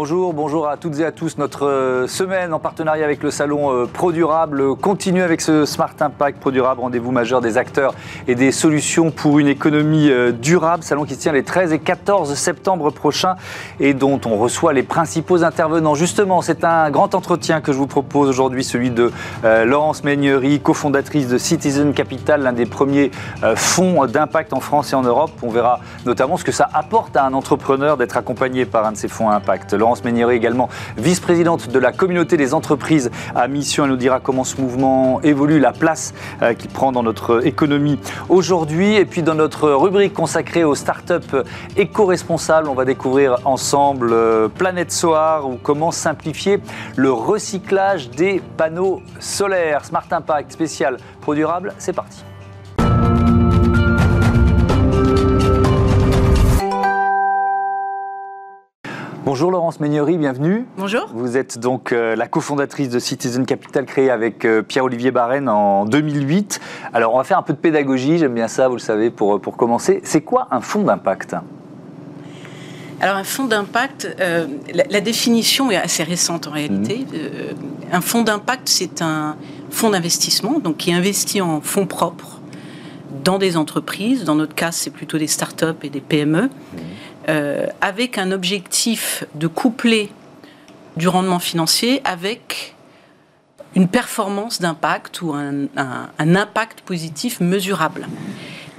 Bonjour, bonjour à toutes et à tous. Notre euh, semaine en partenariat avec le salon euh, ProDurable continue avec ce Smart Impact ProDurable, rendez-vous majeur des acteurs et des solutions pour une économie euh, durable. Salon qui se tient les 13 et 14 septembre prochains et dont on reçoit les principaux intervenants. Justement, c'est un grand entretien que je vous propose aujourd'hui, celui de Laurence Meignery, cofondatrice de Citizen Capital, l'un des premiers fonds d'impact en France et en Europe. On verra notamment ce que ça apporte à un entrepreneur d'être accompagné par un de ces fonds à impact. Laurence Ménière également vice-présidente de la communauté des entreprises à mission. Elle nous dira comment ce mouvement évolue, la place euh, qu'il prend dans notre économie aujourd'hui. Et puis dans notre rubrique consacrée aux startups éco-responsables, on va découvrir ensemble euh, Planète Soar ou comment simplifier le recyclage des panneaux solaires. Smart Impact spécial Pro Durable, c'est parti. Bonjour Laurence Meignery, bienvenue. Bonjour. Vous êtes donc euh, la cofondatrice de Citizen Capital créée avec euh, Pierre-Olivier Barren en 2008. Alors on va faire un peu de pédagogie, j'aime bien ça, vous le savez, pour, pour commencer. C'est quoi un fonds d'impact? Alors un fonds d'impact, euh, la, définition est assez récente en réalité. Mhm. un fonds d'impact, c'est un fonds d'investissement donc qui investit en fonds propres dans des entreprises. Dans notre cas, c'est plutôt des startups et des PME. Mhm. Euh, avec un objectif de coupler du rendement financier avec une performance d'impact ou un, impact positif mesurable.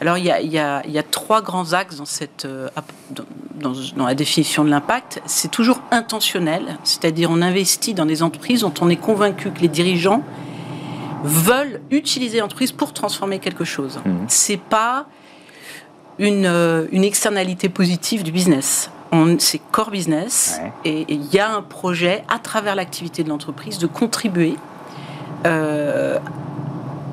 Alors il y, a, trois grands axes dans, cette, euh, dans, dans la définition de l'impact. C'est toujours intentionnel, c'est-à-dire on investit dans des entreprises dont on est convaincu que les dirigeants veulent utiliser l'entreprise pour transformer quelque chose. Mmh. C'est pas euh, une, externalité positive du business. C'est core business et il y a un projet à travers l'activité de l'entreprise de contribuer euh,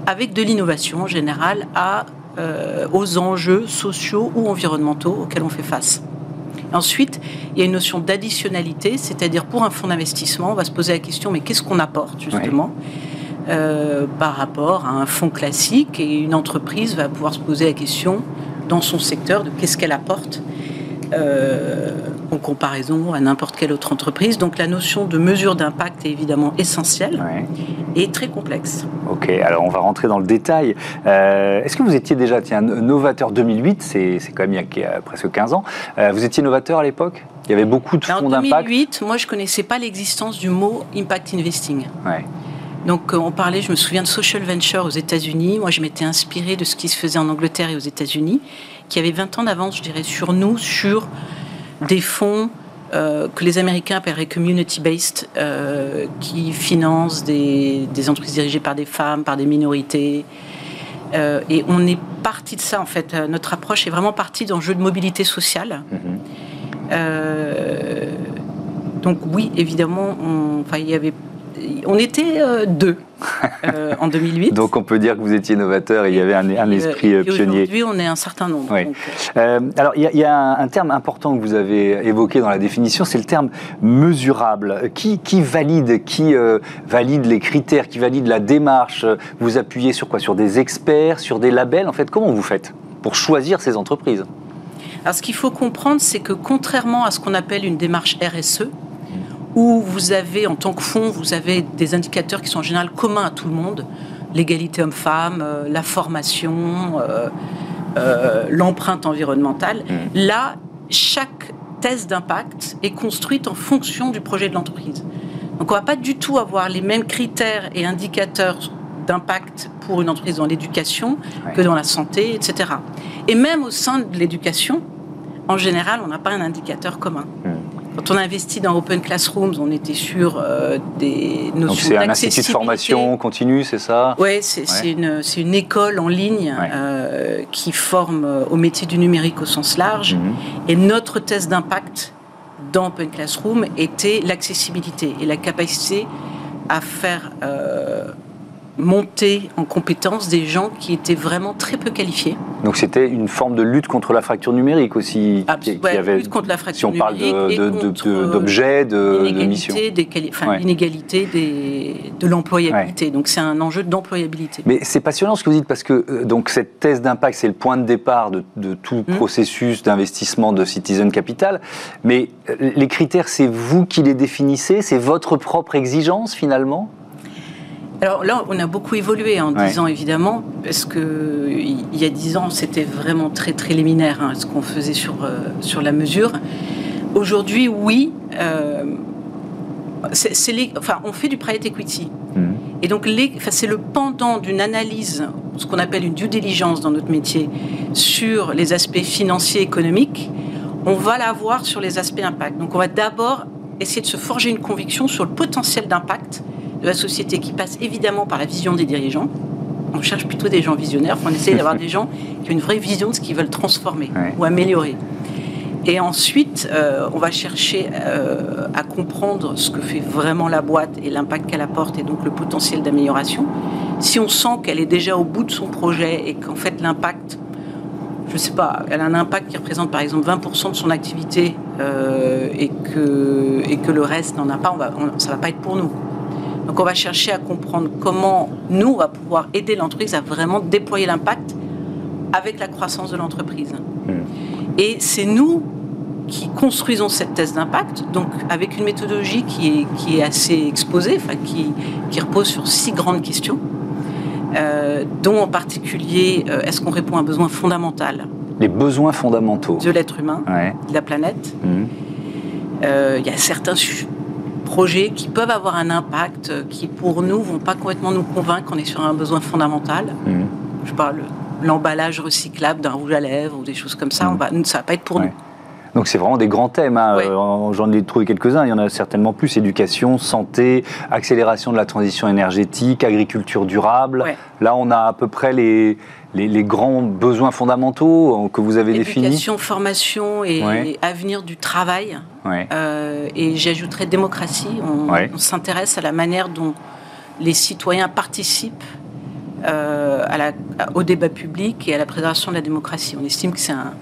avec de l'innovation en général à, euh, aux enjeux sociaux ou environnementaux auxquels on fait face. Ensuite, il y a une notion d'additionnalité, c'est-à-dire pour un fonds d'investissement, on va se poser la question mais qu'est-ce qu'on apporte justement par rapport à un fonds classique et une entreprise va pouvoir se poser la question dans son secteur, de qu'est-ce qu'elle apporte euh, en comparaison à n'importe quelle autre entreprise. Donc la notion de mesure d'impact est évidemment essentielle et très complexe. Ok, alors on va rentrer dans le détail. Euh, est-ce que vous étiez déjà, tiens, novateur 2008, c'est quand même il y a, presque 15 ans, euh, vous étiez novateur à l'époque? Il y avait beaucoup de fonds d'impact? En 2008, moi, je ne connaissais pas l'existence du mot impact investing. Ouais. Donc on parlait, je me souviens de social venture aux États-Unis. Moi, je m'étais inspirée de ce qui se faisait en Angleterre et aux États-Unis, qui avait 20 ans d'avance, je dirais, sur nous, sur des fonds euh, que les Américains appelleraient community-based, euh, qui financent des, entreprises dirigées par des femmes, par des minorités. Euh, et on est parti de ça, en fait. Notre approche est vraiment partie d'un jeu de mobilité sociale. Mm-hmm. donc oui, évidemment, il y avait on était euh, deux euh, en 2008. Donc on peut dire que vous étiez novateur et il y avait un, esprit euh, pionnier. Aujourd'hui, on est un certain nombre. alors il y, a, un, terme important que vous avez évoqué dans la définition, c'est le terme mesurable. Qui, valide, qui valide les critères, qui valide la démarche? Vous appuyez sur quoi? Sur des experts, sur des labels? En fait, comment vous faites pour choisir ces entreprises? Alors, ce qu'il faut comprendre, c'est que contrairement à ce qu'on appelle une démarche RSE, où vous avez, en tant que fonds, vous avez des indicateurs qui sont en général communs à tout le monde, l'égalité homme-femme, euh, la formation, euh, euh, l'empreinte environnementale. Mmh. Là, chaque thèse d'impact est construite en fonction du projet de l'entreprise. Donc on ne va pas du tout avoir les mêmes critères et indicateurs d'impact pour une entreprise dans l'éducation que dans la santé, etc. Et même au sein de l'éducation, en général, on n'a pas un indicateur commun. Mmh. Quand on a investi dans Open Classrooms, on était sur euh, des notions d'accessibilité. C'est un institut de formation continue, c'est ça Oui, c'est une, une, école en ligne euh, qui forme euh, au métier du numérique au sens large. Mhm. Et notre thèse d'impact dans Open Classroom était l'accessibilité et la capacité à faire monter en compétence des gens qui étaient vraiment très peu qualifiés. Donc c'était une forme de lutte contre la fracture numérique aussi. Qui, avait, lutte contre la fracture si on parle d'objets, de, de, missions. L'inégalité de l'employabilité. Donc c'est un enjeu d'employabilité. Mais c'est passionnant ce que vous dites parce que euh, donc cette thèse d'impact, c'est le point de départ de, tout mmh. processus d'investissement de Citizen Capital. Mais euh, les critères, c'est vous qui les définissez, c'est votre propre exigence finalement? Alors là, on a beaucoup évolué en dix ans, évidemment, parce que il y a dix ans, c'était vraiment très très liminaire hein, ce qu'on faisait sur, euh, sur la mesure. Aujourd'hui, oui, euh, les, enfin, on fait du private equity. Mmh. Et donc, c'est le pendant d'une analyse, ce qu'on appelle une due diligence dans notre métier, sur les aspects financiers, économiques. On va l'avoir sur les aspects impact. Donc, on va d'abord essayer de se forger une conviction sur le potentiel d'impact de la société qui passe évidemment par la vision des dirigeants. On cherche plutôt des gens visionnaires. On essaie d'avoir des gens qui ont une vraie vision de ce qu'ils veulent transformer ou améliorer. Et ensuite, euh, on va chercher euh, à comprendre ce que fait vraiment la boîte et l'impact qu'elle apporte et donc le potentiel d'amélioration. Si on sent qu'elle est déjà au bout de son projet et qu'en fait l'impact, je ne sais pas, elle a un impact qui représente par exemple 20% de son activité euh, et, que, et que le reste n'en a pas, ça ne va pas être pour nous. Donc on va chercher à comprendre comment nous, on va pouvoir aider l'entreprise à vraiment déployer l'impact avec la croissance de l'entreprise. Hmm. Et c'est nous qui construisons cette thèse d'impact, donc avec une méthodologie qui est, qui est assez exposée, enfin, qui, qui repose sur six grandes questions, euh, dont en particulier, euh, est-ce qu'on répond à un besoin fondamental Les besoins fondamentaux. De l'être humain, de la planète. Hmm. Euh, il y a certains projets qui peuvent avoir un impact euh, qui, pour nous, vont pas complètement nous convaincre qu'on est sur un besoin fondamental. Mmh. Je parle l'emballage recyclable d'un rouge à lèvres ou des choses comme ça. Mmh. On va, ça va pas être pour nous. Donc c'est vraiment des grands thèmes. Hein. Euh, j'en ai trouvé quelques-uns. Il y en a certainement plus éducation, santé, accélération de la transition énergétique, agriculture durable. Là, on a à peu près les, les, grands besoins fondamentaux euh, que vous avez définis Éducation, formation et, avenir du travail. Euh, et j'ajouterais démocratie. On, s'intéresse à la manière dont les citoyens participent euh, à la, au débat public et à la préservation de la démocratie. On estime que c'est un,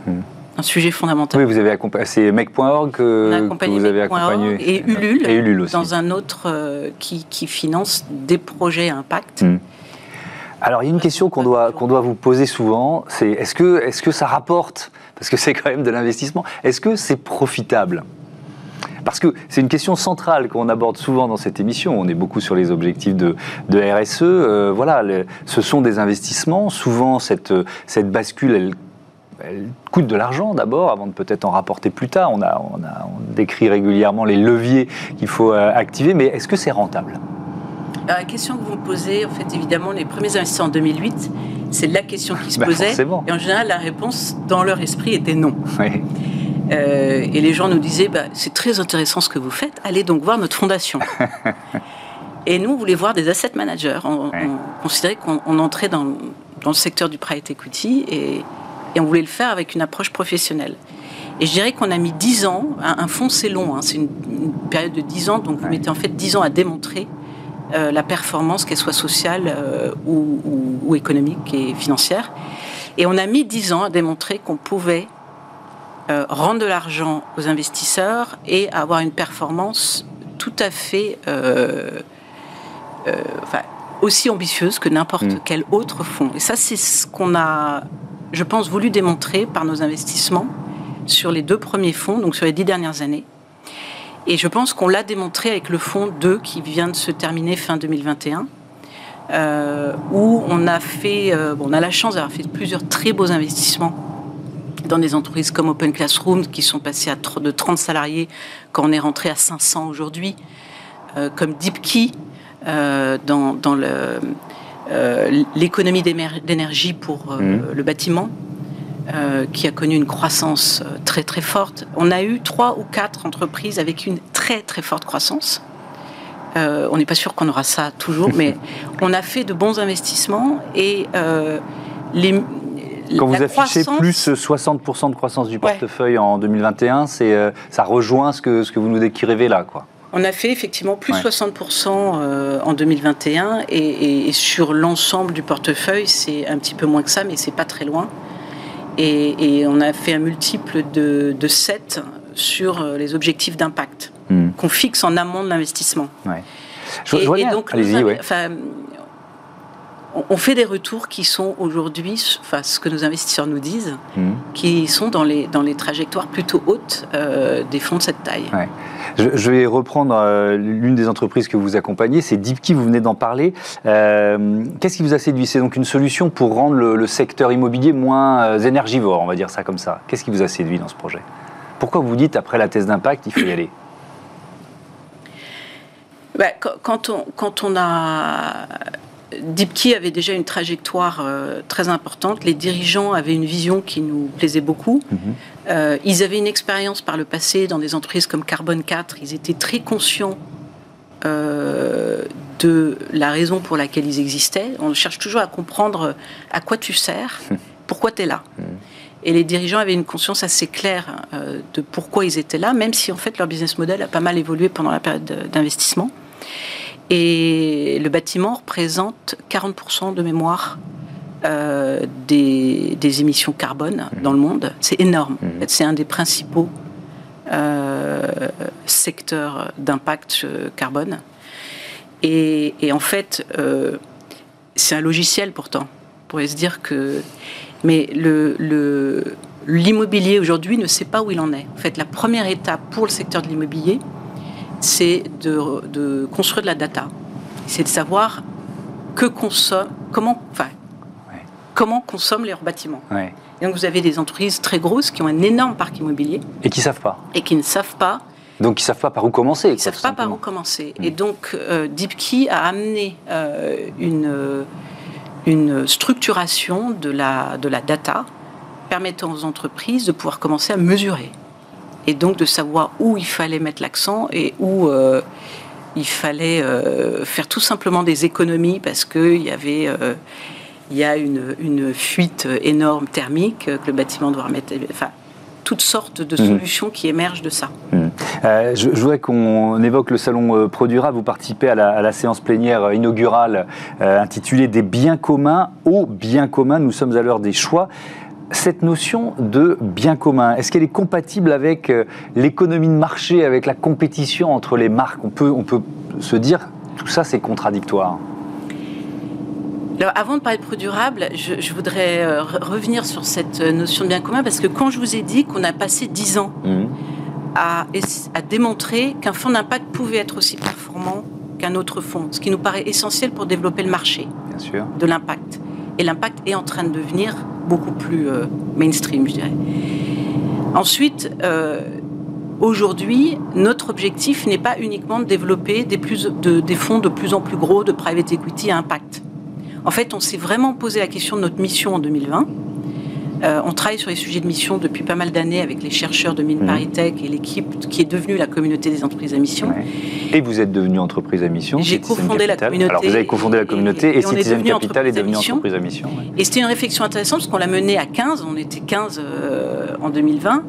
hmm. sujet fondamental. Oui, vous avez accompagné, c'est Mec.org que, vous avez accompagné. Et Ulule, et Ulule aussi. dans un autre qui, qui, finance des projets à impact. Hmm. Alors, il y a une question qu'on doit, qu'on doit vous poser souvent, c'est est-ce que, est que ça rapporte? Parce que c'est quand même de l'investissement. Est-ce que c'est profitable? Parce que c'est une question centrale qu'on aborde souvent dans cette émission. On est beaucoup sur les objectifs de, de RSE. Euh, voilà, ce sont des investissements. Souvent, cette, cette bascule, elle, coûte de l'argent d'abord, avant de peut-être en rapporter plus tard. On, a, on, a, on décrit régulièrement les leviers qu'il faut euh, activer, mais est-ce que c'est rentable? La question que vous me posez, en fait, évidemment, les premiers investisseurs en 2008, c'est la question qui se bah, posait. Et en général, la réponse, dans leur esprit, était non. Euh, et les gens nous disaient, bah, c'est très intéressant ce que vous faites, allez donc voir notre fondation. et nous, on voulait voir des asset managers. On, considérait qu'on entrait dans, le secteur du private equity et, et, on voulait le faire avec une approche professionnelle. Et je dirais qu'on a mis 10 ans, un, fonds c'est long, hein, c'est une, période de 10 ans, donc vous mettez en fait 10 ans à démontrer euh, la performance, qu'elle soit sociale euh, ou, économique et financière. Et on a mis dix ans à démontrer qu'on pouvait euh, rendre de l'argent aux investisseurs et avoir une performance tout à fait aussi ambitieuse que n'importe mm. quel autre fonds. Et ça, c'est ce qu'on a, je pense, voulu démontrer par nos investissements sur les deux premiers fonds, donc sur les dix dernières années. Et je pense qu'on l'a démontré avec le fonds 2 qui vient de se terminer fin 2021. Euh, où on a fait, euh, on a la chance d'avoir fait plusieurs très beaux investissements dans des entreprises comme Open Classroom qui sont passées à de 30 salariés quand on est rentré à 500 aujourd'hui, euh, comme DeepKey dans, dans l'économie d'énergie pour mmh. le bâtiment, euh, qui a connu une croissance euh, très très forte. On a eu trois ou quatre entreprises avec une très très forte croissance. Euh, on n'est pas sûr qu'on aura ça toujours, mais on a fait de bons investissements et les, quand vous affichez plus 60% de croissance du portefeuille en 2021, c'est ça rejoint ce que, ce que vous nous décrivez là, quoi. On a fait effectivement plus 60% euh, en 2021 et, sur l'ensemble du portefeuille, c'est un petit peu moins que ça, mais c'est pas très loin. Et, on a fait un multiple de, 7 sur euh, les objectifs d'impact hmm. qu'on fixe en amont de l'investissement. Je, et, donc, on fait des retours qui sont aujourd'hui, enfin, ce que nos investisseurs nous disent, hmm. qui sont dans les, dans les trajectoires plutôt hautes euh, des fonds de cette taille. Je, vais reprendre euh, l'une des entreprises que vous accompagnez, c'est Deepkey, vous venez d'en parler. Euh, qu'est-ce qui vous a séduit? C'est donc une solution pour rendre le, secteur immobilier moins énergivore, on va dire ça comme ça. Qu'est-ce qui vous a séduit dans ce projet? Pourquoi vous dites, après la thèse d'impact, il faut y aller? Bah, quand, on, quand on a Deepkey avait déjà une trajectoire euh, très importante. Les dirigeants avaient une vision qui nous plaisait beaucoup. Mhm. Euh, ils avaient une expérience par le passé dans des entreprises comme Carbone 4. Ils étaient très conscients euh, de la raison pour laquelle ils existaient. On cherche toujours à comprendre à quoi tu sers, pourquoi tu es là. Mhm. Et les dirigeants avaient une conscience assez claire de pourquoi ils étaient là, même si en fait leur business model a pas mal évolué pendant la période d'investissement. Et le bâtiment représente 40% de mémoire euh, des, émissions carbone dans le monde. C'est énorme. Mhm. C'est un des principaux euh, secteurs d'impact euh, carbone. Et, en fait, c'est un logiciel pourtant. On pourrait se dire que. Mais l'immobilier le, aujourd'hui ne sait pas où il en est. En fait, la première étape pour le secteur de l'immobilier, c'est de, construire de la data. C'est de savoir que consomme, comment, enfin, comment consomment leurs bâtiments. donc vous avez des entreprises très grosses qui ont un énorme parc immobilier. Et qui ne savent pas. Et qui ne savent pas. Donc ils ne savent pas par où commencer. Ils ne savent pas par où commencer. Et hmm. donc euh, DeepKey a amené euh, une, une structuration de la, de la data permettant aux entreprises de pouvoir commencer à mesurer et donc de savoir où il fallait mettre l'accent et où euh, il fallait euh, faire tout simplement des économies parce qu'il y avait euh, il y a une, une, fuite énorme thermique que le bâtiment doit remettre. Enfin, toutes sortes de mhm. solutions qui émergent de ça. Mhm. je, voudrais qu'on évoque le salon Produira. Vous participez à la, à la séance plénière inaugurale intitulée Des biens communs aux biens communs. Nous sommes à l'heure des choix cette notion de bien commun, est-ce qu'elle est compatible avec euh, l'économie de marché, avec la compétition entre les marques? On peut, on peut se dire, tout ça c'est contradictoire alors, avant de parler de produits durables, je, voudrais euh, revenir sur cette notion de bien commun parce que quand je vous ai dit qu'on a passé dix ans mmh. à, à, démontrer qu'un fonds d'impact pouvait être aussi performant qu'un autre fonds, ce qui nous paraît essentiel pour développer le marché de l'impact. Et l'impact est en train de devenir beaucoup plus euh, mainstream, je dirais. Ensuite, euh, aujourd'hui, notre objectif n'est pas uniquement de développer des, des fonds de plus en plus gros de private equity à impact. En fait, on s'est vraiment posé la question de notre mission en 2020 euh, on travaille sur les sujets de mission depuis pas mal d'années avec les chercheurs de Mine mmh. Paritech et l'équipe qui est devenue la communauté des entreprises à mission. Et vous êtes devenu entreprise à mission J'ai cofondé la communauté. Alors vous avez cofondé la communauté et, Citizen Capital est devenu entreprise à mission. Et c'était une réflexion intéressante parce qu'on l'a menée à 15, on était 15 euh, en 2020.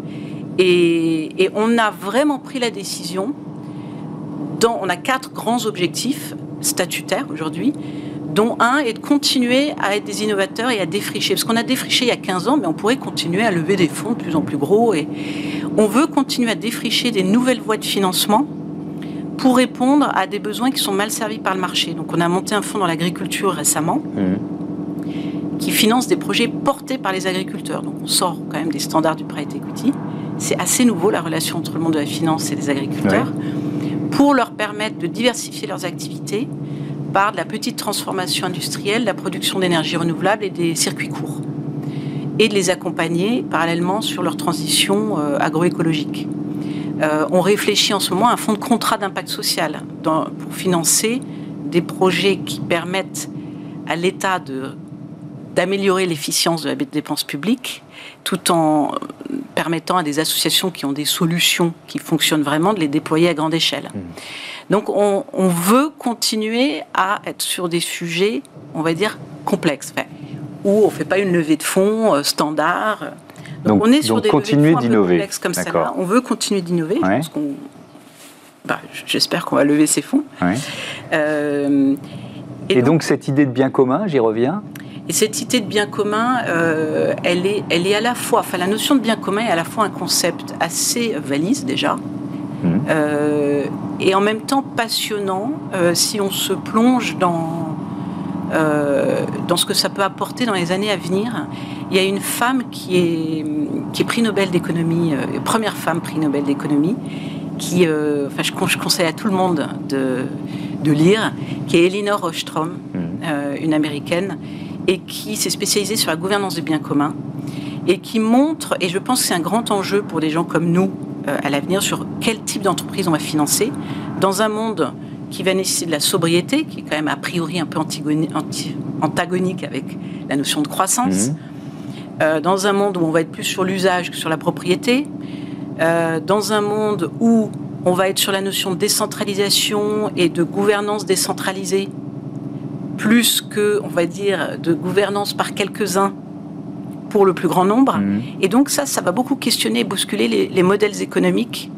Et, et, on a vraiment pris la décision, dans, on a quatre grands objectifs statutaires aujourd'hui dont un est de continuer à être des innovateurs et à défricher. Parce qu'on a défriché il y a 15 ans, mais on pourrait continuer à lever des fonds de plus en plus gros. Et on veut continuer à défricher des nouvelles voies de financement pour répondre à des besoins qui sont mal servis par le marché. Donc on a monté un fonds dans l'agriculture récemment. Mmh. qui finance des projets portés par les agriculteurs. Donc on sort quand même des standards du private equity. C'est assez nouveau la relation entre le monde de la finance et les agriculteurs, pour leur permettre de diversifier leurs activités, de la petite transformation industrielle, la production d'énergie renouvelable et des circuits courts, et de les accompagner parallèlement sur leur transition euh, agroécologique. Euh, on réfléchit en ce moment à un fonds de contrat d'impact social pour financer des projets qui permettent à l'État d'améliorer l'efficience de la dépense publique, tout en permettant à des associations qui ont des solutions qui fonctionnent vraiment de les déployer à grande échelle. Mmh. Donc on, veut continuer à être sur des sujets, on va dire, complexes, où on ne fait pas une levée de fonds euh, standard. Donc, on est sur des continuer d'innover. complexes comme ça. On veut continuer d'innover. bah, j'espère qu'on va lever ces fonds. Euh, et, donc, cette idée de bien commun, j'y reviens. Et cette idée de bien commun, euh, elle, est, elle est à la fois, enfin la notion de bien commun est à la fois un concept assez valise déjà, mmh. euh, et en même temps passionnant si on se plonge dans, dans ce que ça peut apporter dans les années à venir. Il y a une femme qui est, qui est prix Nobel d'économie, première femme prix Nobel d'économie, qui, euh, enfin, je, conseille à tout le monde de, de lire, qui est Elinor Ostrom, euh, une américaine, et qui s'est spécialisée sur la gouvernance du bien commun, et qui montre, et je pense que c'est un grand enjeu pour des gens comme nous euh, à l'avenir, sur quel type d'entreprise on va financer, dans un monde qui va nécessiter de la sobriété, qui est quand même a priori un peu antagonique avec la notion de croissance, mm. dans un monde où on va être plus sur l'usage que sur la propriété, euh, dans un monde où on va être sur la notion de décentralisation et de gouvernance décentralisée, plus que, on va dire, de gouvernance par quelques-uns pour le plus grand nombre. Mhm. Et donc ça, ça va beaucoup questionner et bousculer les, modèles économiques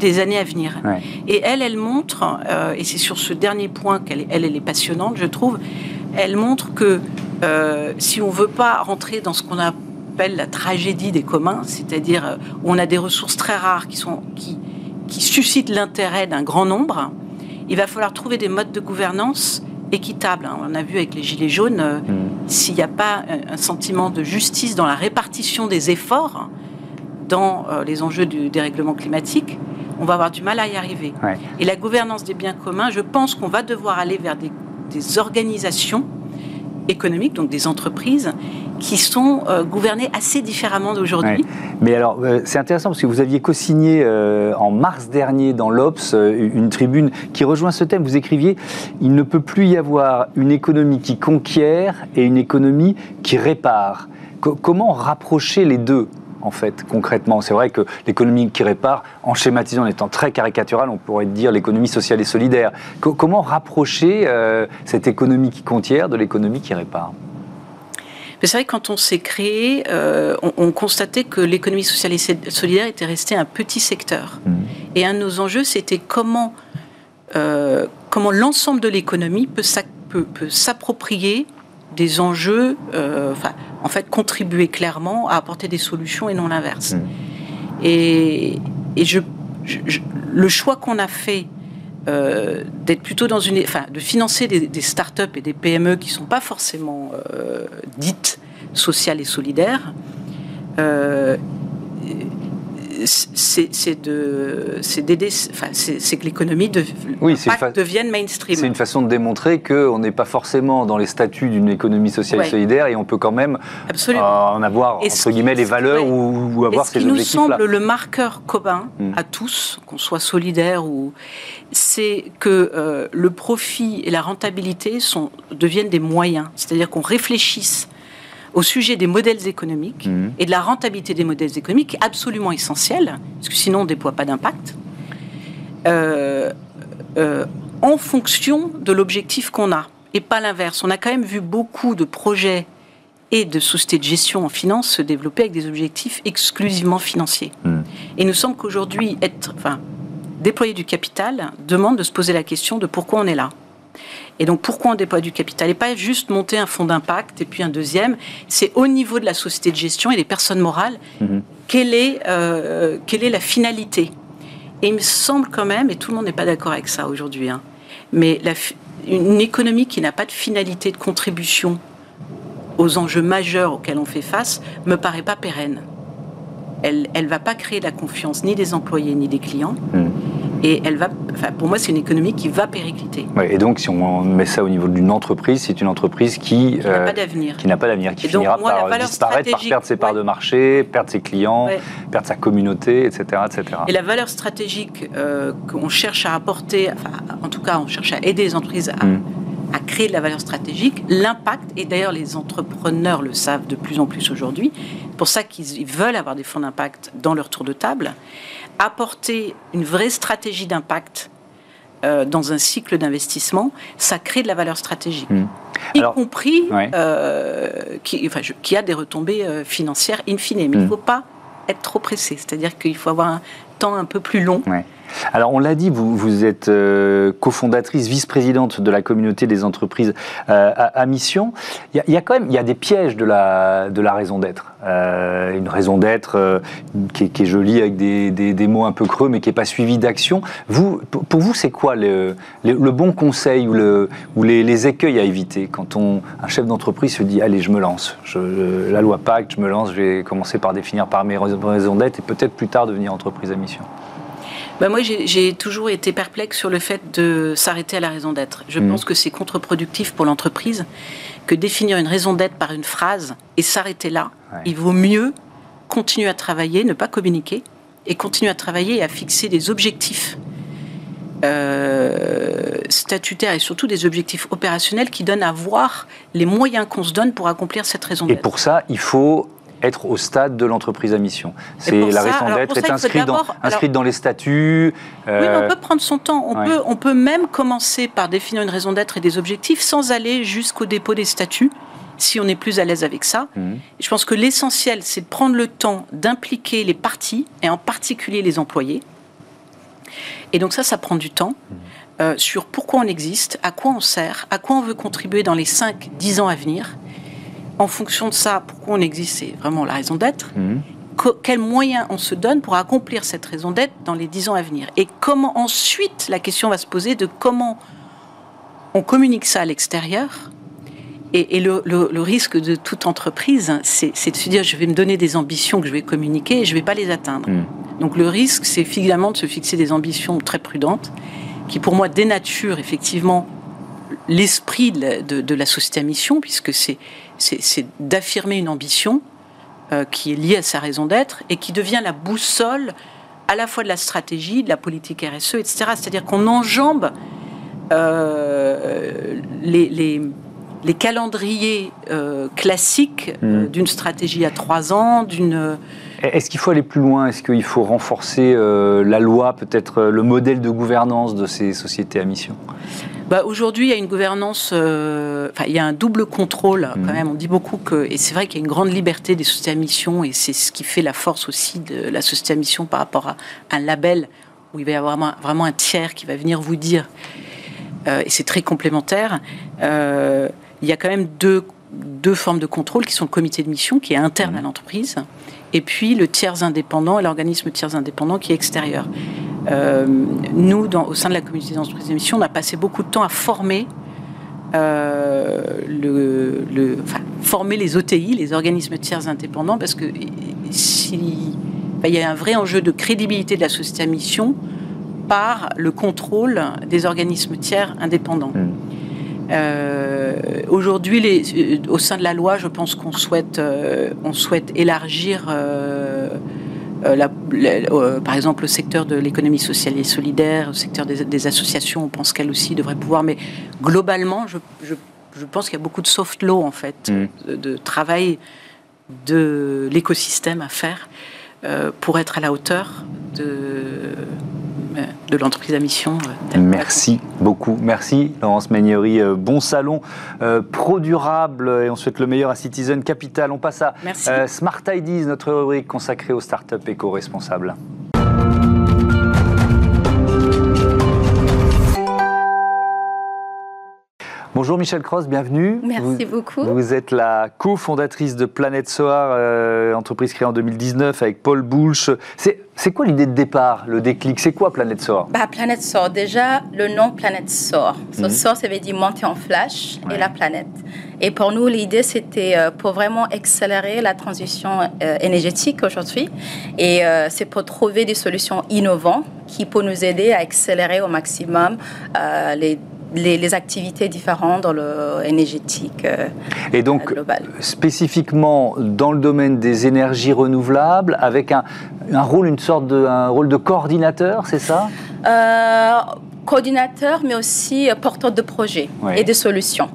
des années à venir. Et elle, elle montre, euh, et c'est sur ce dernier point qu'elle elle, elle est passionnante, je trouve, elle montre que euh, si on veut pas rentrer dans ce qu'on a la tragédie des communs, c'est-à-dire euh, où on a des ressources très rares qui, sont, qui, qui suscitent l'intérêt d'un grand nombre, il va falloir trouver des modes de gouvernance équitables. Hein. On a vu avec les Gilets jaunes, euh, mm. s'il n'y a pas un sentiment de justice dans la répartition des efforts dans euh, les enjeux du dérèglement climatique, on va avoir du mal à y arriver. Et la gouvernance des biens communs, je pense qu'on va devoir aller vers des, des organisations économiques, donc des entreprises, qui sont euh, gouvernées assez différemment d'aujourd'hui. Mais alors, euh, c'est intéressant parce que vous aviez co-signé euh, en mars dernier dans l'Obs une tribune qui rejoint ce thème. Vous écriviez Il ne peut plus y avoir une économie qui conquiert et une économie qui répare. comment rapprocher les deux? En fait, concrètement. C'est vrai que l'économie qui répare, en schématisant, en étant très caricatural, on pourrait dire l'économie sociale et solidaire. comment rapprocher euh, cette économie qui conquiert de l'économie qui répare? C'est vrai que quand on s'est créé, euh, on, constatait que l'économie sociale et solidaire était restée un petit secteur. Mmh. Et un de nos enjeux, c'était comment, euh, comment l'ensemble de l'économie peut s'approprier des enjeux, euh, enfin, en fait, contribuer clairement à apporter des solutions et non l'inverse. Hmm. Et, et je, le choix qu'on a fait euh, d'être plutôt dans une, enfin, de financer des, des start-up et des PME qui sont pas forcément euh, dites sociales et solidaires, c'est de, c'est d'aider, enfin, c'est que l'économie de, oui, devienne mainstream. C'est une façon de démontrer qu'on n'est pas forcément dans les statuts d'une économie sociale et solidaire et on peut quand même euh, en avoir entre guillemets les valeurs ou, avoir ces objectifs-là. Ce qui nous semble le marqueur commun hmm. à tous, qu'on soit solidaire ou, c'est que euh, le profit et la rentabilité sont, deviennent des moyens. C'est-à-dire qu'on réfléchisse au sujet des modèles économiques mhm. et de la rentabilité des modèles économiques, absolument essentiel, parce que sinon on ne déploie pas d'impact, euh, euh, en fonction de l'objectif qu'on a, et pas l'inverse. On a quand même vu beaucoup de projets et de sociétés de gestion en finance se développer avec des objectifs exclusivement financiers. Mhm. Et nous semble qu'aujourd'hui, être, enfin, déployer du capital demande de se poser la question de pourquoi on est là. Et donc, pourquoi on déploie du capital Et pas juste monter un fonds d'impact et puis un deuxième? C'est au niveau de la société de gestion et des personnes morales, mhm. quelle, est, euh, quelle est la finalité? Et il me semble quand même, et tout le monde n'est pas d'accord avec ça aujourd'hui, hein, mais une économie qui n'a pas de finalité de contribution aux enjeux majeurs auxquels on fait face me paraît pas pérenne. Elle ne va pas créer la confiance ni des employés ni des clients. Mhm. Et elle va, enfin, pour moi, c'est une économie qui va péricliter. et donc, si on met ça au niveau d'une entreprise, c'est une entreprise qui, n'a pas euh, d'avenir, qui n'a pas qui finira par disparaître, par perdre ses parts de marché, perdre ses clients, perdre sa communauté, etc., etc. Et la valeur stratégique euh, qu'on cherche à apporter, enfin, en tout cas, on cherche à aider les entreprises à, mm. À créer de la valeur stratégique, l'impact, et d'ailleurs les entrepreneurs le savent de plus en plus aujourd'hui, pour ça qu'ils veulent avoir des fonds d'impact dans leur tour de table, apporter une vraie stratégie d'impact euh, dans un cycle d'investissement, ça crée de la valeur stratégique. Hmm. Y compris euh, qui, enfin, qui, a des retombées euh, financières in fine. Mais il ne hmm. faut pas être trop pressé. C'est-à-dire qu'il faut avoir un temps un peu plus long. Alors, on l'a dit, vous, êtes euh, cofondatrice, vice-présidente de la communauté des entreprises euh, à, mission. Il y, a, quand même il y a des pièges de la, de la raison d'être. Euh, une raison d'être qui, est jolie avec des, des, mots un peu creux, mais qui n'est pas suivie d'action. Vous, pour vous, c'est quoi le, le, bon conseil ou, le, ou les, écueils à éviter quand un chef d'entreprise se dit Allez, je me lance, je, la loi Pacte, je me lance, je vais commencer par définir par mes raisons d'être et peut-être plus tard devenir entreprise à mission? Bah, moi, j'ai toujours été perplexe sur le fait de s'arrêter à la raison d'être. Je mmh. pense que c'est contre-productif pour l'entreprise que définir une raison d'être par une phrase et s'arrêter là. Il vaut mieux continuer à travailler, ne pas communiquer, et continuer à travailler et à fixer des objectifs euh, statutaires et surtout des objectifs opérationnels qui donnent à voir les moyens qu'on se donne pour accomplir cette raison d'être. Et pour ça, il faut être au stade de l'entreprise à mission. C'est la raison d'être est inscrite dans, dans, les statuts. Oui, mais on peut prendre son temps. On, peut, on peut même commencer par définir une raison d'être et des objectifs sans aller jusqu'au dépôt des statuts si on est plus à l'aise avec ça. Mhm. Je pense que l'essentiel, c'est de prendre le temps d'impliquer les parties, et en particulier les employés. Et donc ça, ça prend du temps. Mhm. Euh, sur pourquoi on existe, à quoi on sert, à quoi on veut contribuer dans les 5-10 ans à venir en fonction de ça, pourquoi on existe, c'est vraiment la raison d'être. Mhm. Quels moyens on se donne pour accomplir cette raison d'être dans les dix ans à venir? Et comment ensuite la question va se poser de comment on communique ça à l'extérieur et, le, risque de toute entreprise, c'est de se dire je vais me donner des ambitions que je vais communiquer et je ne vais pas les atteindre. Mhm. Donc le risque, c'est finalement de se fixer des ambitions très prudentes qui, pour moi, dénaturent effectivement l'esprit de, la société à mission, puisque c'est d'affirmer une ambition euh, qui est liée à sa raison d'être et qui devient la boussole à la fois de la stratégie, de la politique RSE, etc. C'est-à-dire qu'on enjambe euh, les, les, calendriers euh, classiques mmh. d'une stratégie à trois ans, d'une... Est-ce qu'il faut aller plus loin? Est-ce qu'il faut renforcer la loi, peut-être le modèle de gouvernance de ces sociétés à mission? Bah, Aujourd'hui, il y a une gouvernance, euh, enfin, il y a un double contrôle quand mmh. même. On dit beaucoup que, et c'est vrai qu'il y a une grande liberté des sociétés à mission, et c'est ce qui fait la force aussi de la société à mission par rapport à un label où il va y avoir vraiment, vraiment un tiers qui va venir vous dire, euh, et c'est très complémentaire. Euh, il y a quand même deux, deux formes de contrôle qui sont le comité de mission qui est interne à mmh. l'entreprise et puis le tiers indépendant et l'organisme tiers indépendant qui est extérieur. Euh, nous, au sein de la communauté d'entreprise d'émission, on a passé beaucoup de temps à former euh, le, former les OTI, les organismes tiers indépendants, parce que si, il y a un vrai enjeu de crédibilité de la société à mission par le contrôle des organismes tiers indépendants. Hmm. Euh, aujourd'hui, au sein de la loi, je pense qu'on souhaite, on souhaite élargir euh, euh, par exemple, le secteur de l'économie sociale et solidaire, le secteur des, associations, on pense qu'elle aussi devrait pouvoir. Mais globalement, je, pense qu'il y a beaucoup de soft law, en fait, mm. de, travail de l'écosystème à faire euh, pour être à la hauteur de de l'entreprise à mission. Euh, Merci beaucoup. Merci Laurence Magnery. Euh, bon salon euh, pro durable et on souhaite le meilleur à Citizen Capital. On passe à Smart Ideas, notre rubrique consacrée aux startups éco-responsables. Bonjour Michel Cross, bienvenue. Merci beaucoup. Vous êtes la cofondatrice de Planète Soar, euh, entreprise créée en 2019 avec Paul Boulch. C'est quoi l'idée de départ, le déclic? C'est quoi Planète Soar? Bah, Planète Soar, déjà le nom Planète Soar. Mhm. Soar, ça veut dire monter en flash et la planète. Et pour nous, l'idée, c'était euh, pour vraiment accélérer la transition euh, énergétique aujourd'hui. Et c'est pour trouver des solutions innovantes qui peuvent nous aider à accélérer au maximum les les, activités différentes dans le énergétique euh, Et donc, spécifiquement dans le domaine des énergies renouvelables, avec un, un rôle, une sorte de, un rôle de coordinateur, c'est ça? Euh, Coordinateur, mais aussi porteur de projets et de solutions.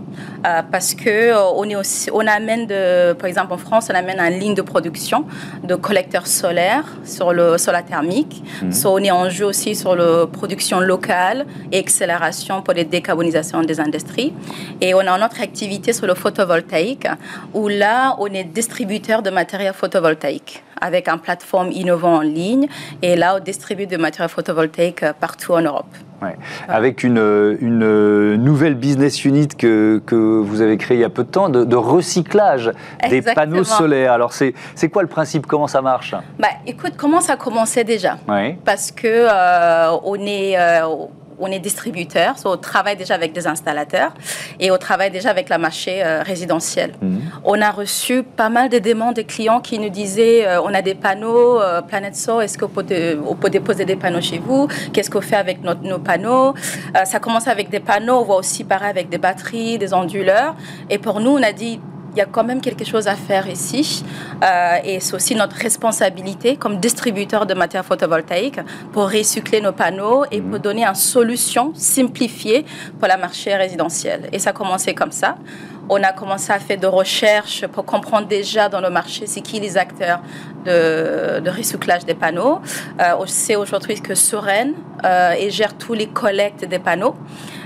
Euh, parce que euh, on, est aussi, on amène, de, par exemple en France, on amène une ligne de production de collecteurs solaires sur, le, sur la thermique. Mhm. on est en jeu aussi sur la production locale et accélération pour les décarbonisations des industries. Et on a une autre activité sur le photovoltaïque, où là, on est distributeur de matériel photovoltaïque. Avec une plateforme innovante en ligne. Et là, on distribue des matériaux photovoltaïques partout en Europe. Avec une, une, nouvelle business unit que, que, vous avez créée il y a peu de temps, de, recyclage des panneaux solaires. Alors, c'est quoi le principe? Comment ça marche? Bah, Écoute, comment ça a commencé déjà? Parce que euh, on est... Euh, on est distributeur, on travaille déjà avec des installateurs et on travaille déjà avec la marché euh, résidentiel. Mhm. On a reçu pas mal de demandes des clients qui nous disaient euh, on a des panneaux euh, Planet Soul, est-ce qu'on peut, peut, déposer des panneaux chez vous? Qu'est-ce qu'on fait avec nos panneaux? Ça commence avec des panneaux, on va aussi pareil avec des batteries, des onduleurs. Et pour nous, on a dit il y a quand même quelque chose à faire ici. Euh, et c'est aussi notre responsabilité comme distributeur de matières photovoltaïques pour recycler nos panneaux et pour mhm. donner une solution simplifiée pour la marché résidentiel. Et ça a commencé comme ça. On a commencé à faire des recherches pour comprendre déjà dans le marché c'est qui les acteurs de, recyclage des panneaux. Euh, on sait aujourd'hui que Soren euh, gère tous les collectes des panneaux,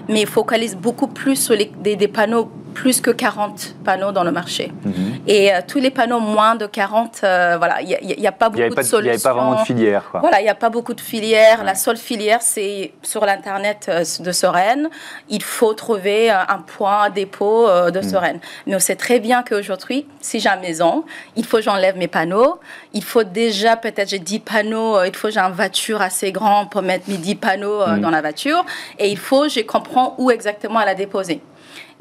mais il focalise beaucoup plus sur les, des panneaux plus que 40 panneaux dans le marché. Mhm. Et euh, tous les panneaux moins de 40, euh, voilà, il n'y a, pas beaucoup de solutions. Il n'y avait pas vraiment de filière. Quoi. Voilà, il n'y a pas beaucoup de filières. La seule filière, c'est sur l'Internet de Soren. Il faut trouver un point dépôt de Soren. Mais on sait très bien qu'aujourd'hui, si j'ai une maison, il faut que j'enlève mes panneaux. Il faut déjà, peut-être, j'ai 10 panneaux. Il faut que j'ai une voiture assez grande pour mettre mes 10 panneaux mhm. dans la voiture. Et il faut, je comprends où exactement à la déposer.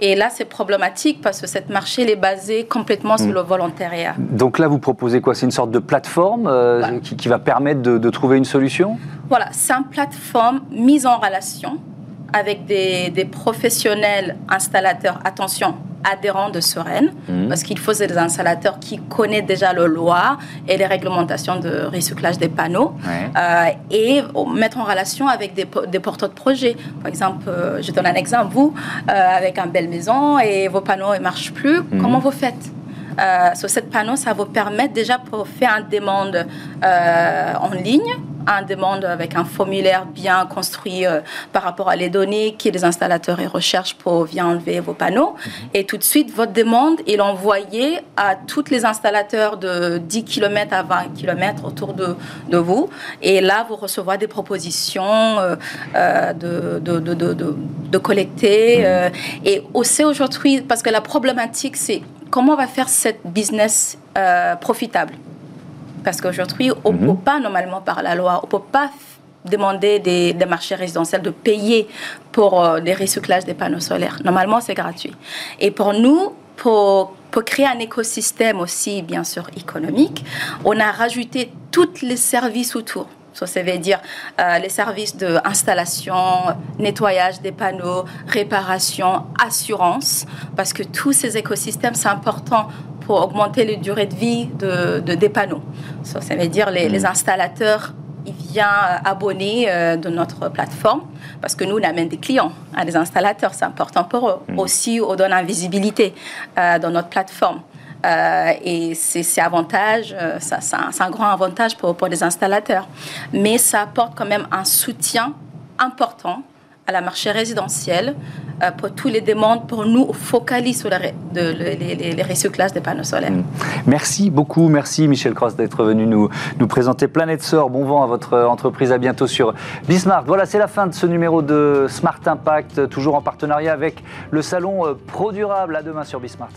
Et là, c'est problématique parce que cette marché est basé complètement sur mm. le volontariat. Donc là, vous proposez quoi? C'est une sorte de plateforme euh, qui, va permettre de, de trouver une solution? Voilà, c'est une plateforme mise en relation avec des, des professionnels installateurs. Attention, adhérents de Sereine, mhm. parce qu'il faut des installateurs qui connaissent déjà le loi et les réglementations de recyclage des panneaux, euh, et mettre en relation avec des, des porteurs de projets. Par exemple, euh, je donne un exemple, vous, euh, avec une belle maison et vos panneaux ne marchent plus, mhm. comment vous faites? Sur cette panneau, ça vous permet déjà pour faire une demande en ligne un demande avec un formulaire bien construit euh, par rapport à les données que les installateurs et recherche pour bien enlever vos panneaux. Mhm. Et tout de suite, votre demande est envoyée à tous les installateurs de 10 km à 20 km autour de, de vous. Et là, vous recevrez des propositions euh, euh, de, de, de, de, collecter. Mhm. et aussi aujourd'hui, parce que la problématique, c'est comment on va faire cette business profitable parce qu'aujourd'hui, on ne mhm. peut pas, normalement, par la loi, on ne peut pas demander des, marchés résidentiels de payer pour euh, les recyclages des panneaux solaires. Normalement, c'est gratuit. Et pour nous, pour, pour, créer un écosystème aussi, bien sûr, économique, on a rajouté tous les services autour. Ça veut dire euh, les services d'installation, nettoyage des panneaux, réparation, assurance, parce que tous ces écosystèmes, c'est important pour augmenter la durée de vie de, des panneaux. Ça, veut dire les, les mm. installateurs ils viennent abonner euh, de notre plateforme parce que nous, on amène des clients à des installateurs. C'est important pour eux. Mm. Aussi, on donne une visibilité euh, dans notre plateforme. Euh, et c'est avantage, ça, c'est un, grand avantage pour, pour les installateurs. Mais ça apporte quand même un soutien important à la marché résidentielle euh, pour tous les demandes, pour nous focaliser sur les, les, recyclages des panneaux solaires. Mm. Merci beaucoup, merci Michel Cross d'être venu nous, nous présenter Planète Sort. Bon vent à votre entreprise, à bientôt sur Bismart. Voilà, c'est la fin de ce numéro de Smart Impact, toujours en partenariat avec le salon euh, Pro Durable. À demain sur Bismart.